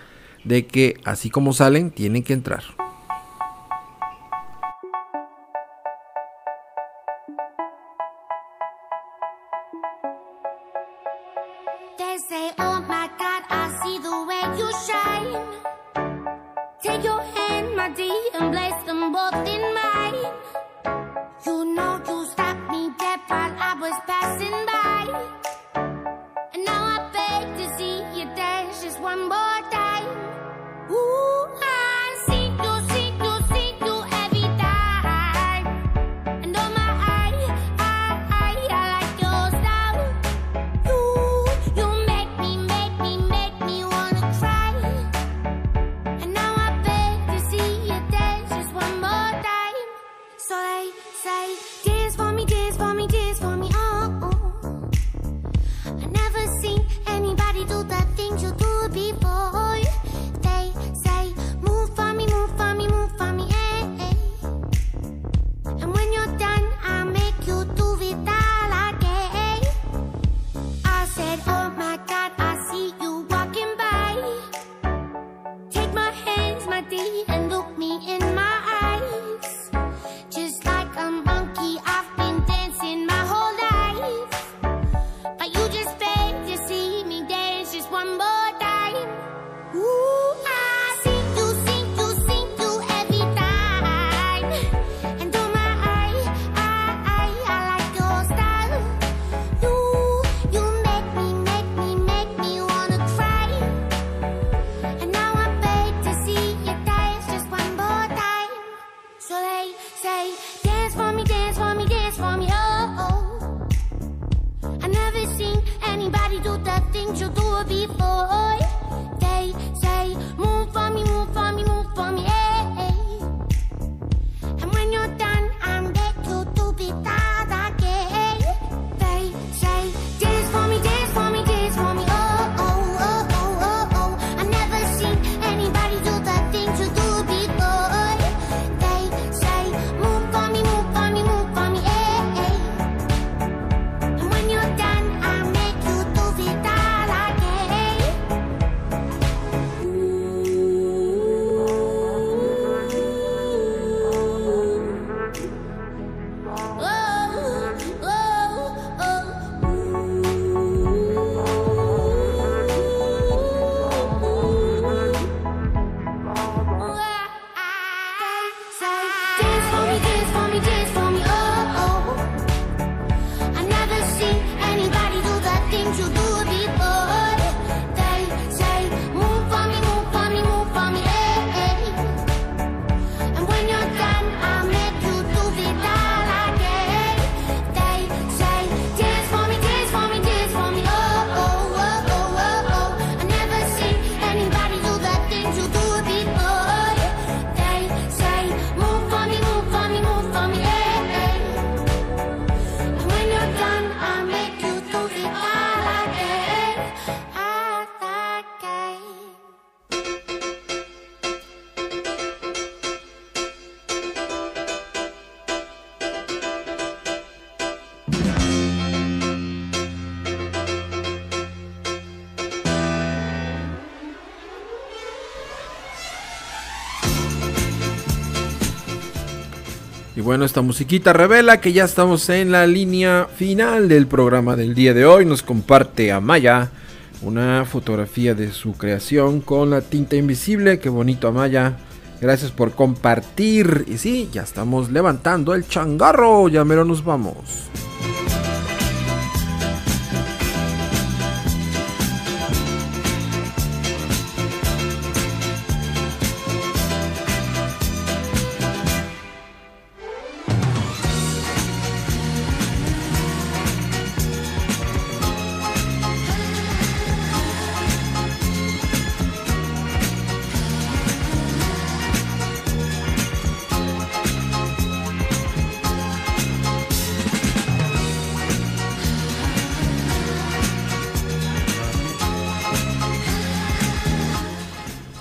de que así como salen, tienen que entrar. Y bueno, esta musiquita revela que ya estamos en la línea final del programa del día de hoy. Nos comparte Amaya una fotografía de su creación con la tinta invisible. Qué bonito Amaya. Gracias por compartir. Y sí, ya estamos levantando el changarro. Ya mero nos vamos.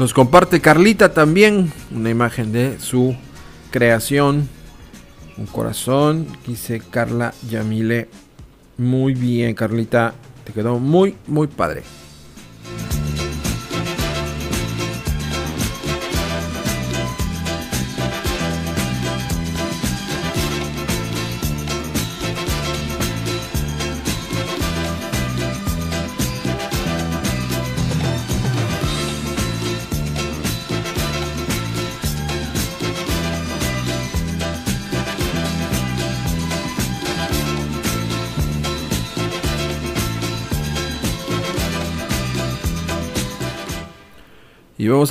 Nos comparte Carlita también una imagen de su creación. Un corazón. Dice Carla Yamile. Muy bien, Carlita. Te quedó muy, muy padre.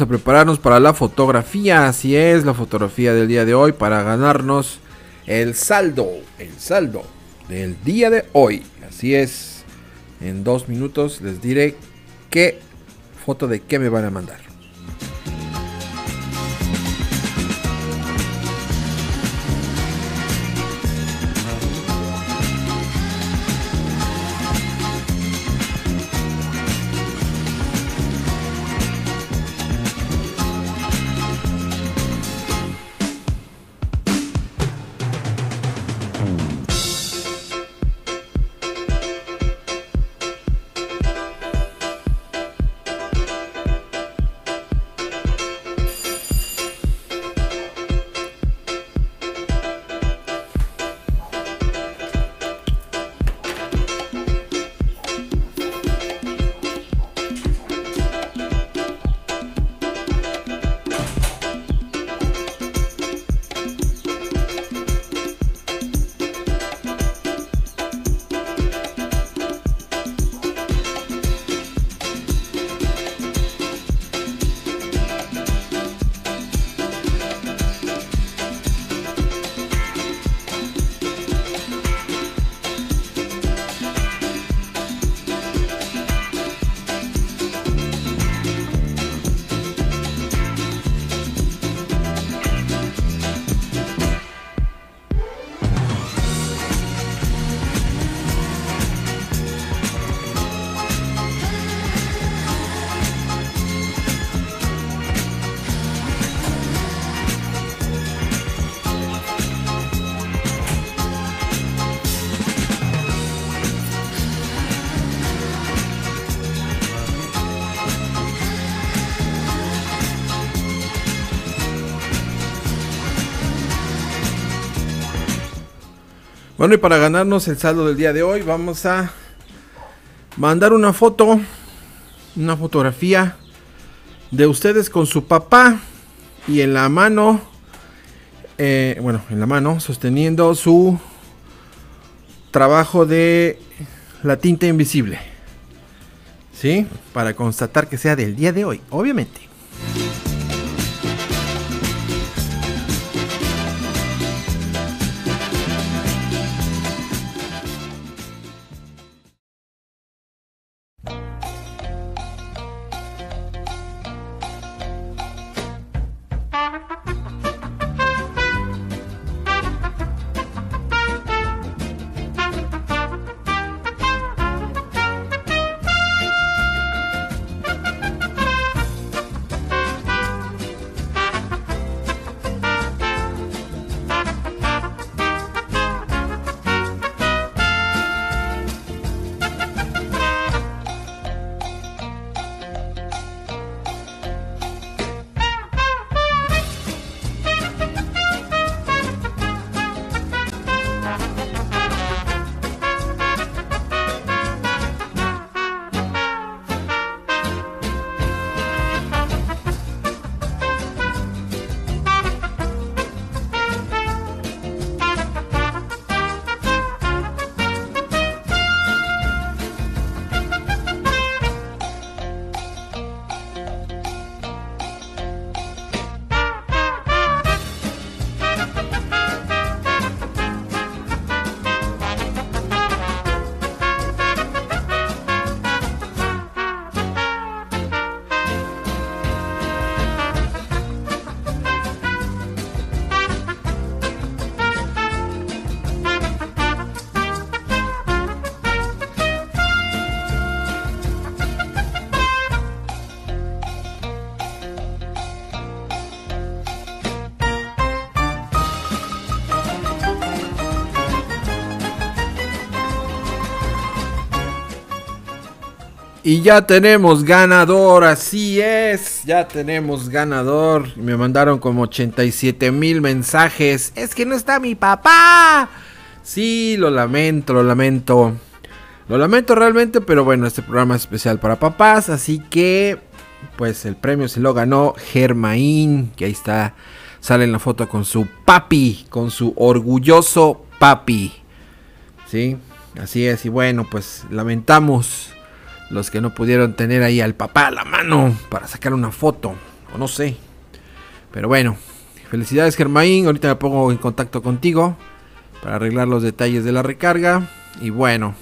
A prepararnos para la fotografía. Así es, la fotografía del día de hoy para ganarnos el saldo. El saldo del día de hoy. Así es. En dos minutos les diré qué foto de qué me van a mandar. Bueno, y para ganarnos el saldo del día de hoy, vamos a mandar una foto, una fotografía de ustedes con su papá y en la mano, eh, bueno, en la mano, sosteniendo su trabajo de la tinta invisible. ¿Sí? Para constatar que sea del día de hoy, obviamente. Y ya tenemos ganador, así es, ya tenemos ganador. Me mandaron como 87 mil mensajes. Es que no está mi papá. Sí, lo lamento, lo lamento. Lo lamento realmente, pero bueno, este programa es especial para papás, así que pues el premio se lo ganó Germain, que ahí está, sale en la foto con su papi, con su orgulloso papi. Sí, así es, y bueno, pues lamentamos los que no pudieron tener ahí al papá a la mano para sacar una foto, o no sé. Pero bueno, felicidades Germain, ahorita me pongo en contacto contigo para arreglar los detalles de la recarga. Y bueno,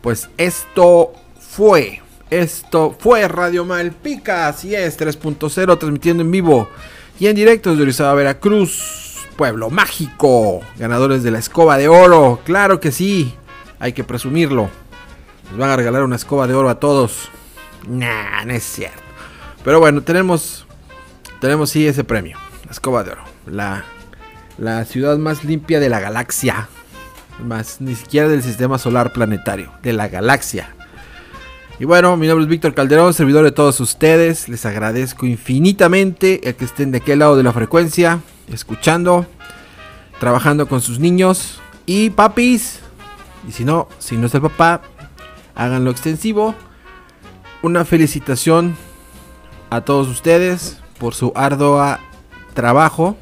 pues esto fue, esto fue Radio Malpica, así es, 3.0 transmitiendo en vivo y en directo desde Orizaba, Veracruz, Pueblo Mágico, ganadores de la escoba de oro, claro que sí, hay que presumirlo. Nos van a regalar una escoba de oro a todos. Nah, no es cierto. Pero bueno, tenemos. Tenemos sí ese premio. La escoba de oro. La, la ciudad más limpia de la galaxia. Más, ni siquiera del sistema solar planetario. De la galaxia. Y bueno, mi nombre es Víctor Calderón, servidor de todos ustedes. Les agradezco infinitamente el que estén de aquel lado de la frecuencia, escuchando, trabajando con sus niños y papis. Y si no, si no es el papá, háganlo extensivo. Una felicitación a todos ustedes por su ardua trabajo,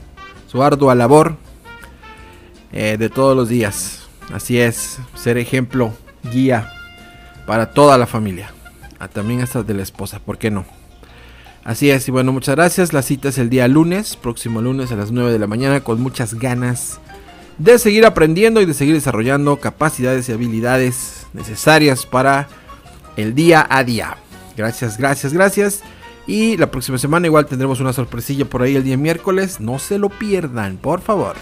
su ardua labor eh, de todos los días. Así es, ser ejemplo, guía para toda la familia. Ah, también hasta de la esposa, ¿por qué no? Así es, y bueno, muchas gracias. La cita es el día lunes, próximo lunes a las 9 de la mañana, con muchas ganas de seguir aprendiendo y de seguir desarrollando capacidades y habilidades necesarias para el día a día. Gracias, gracias, gracias. Y la próxima semana igual tendremos una sorpresilla por ahí el día miércoles. No se lo pierdan, por favor.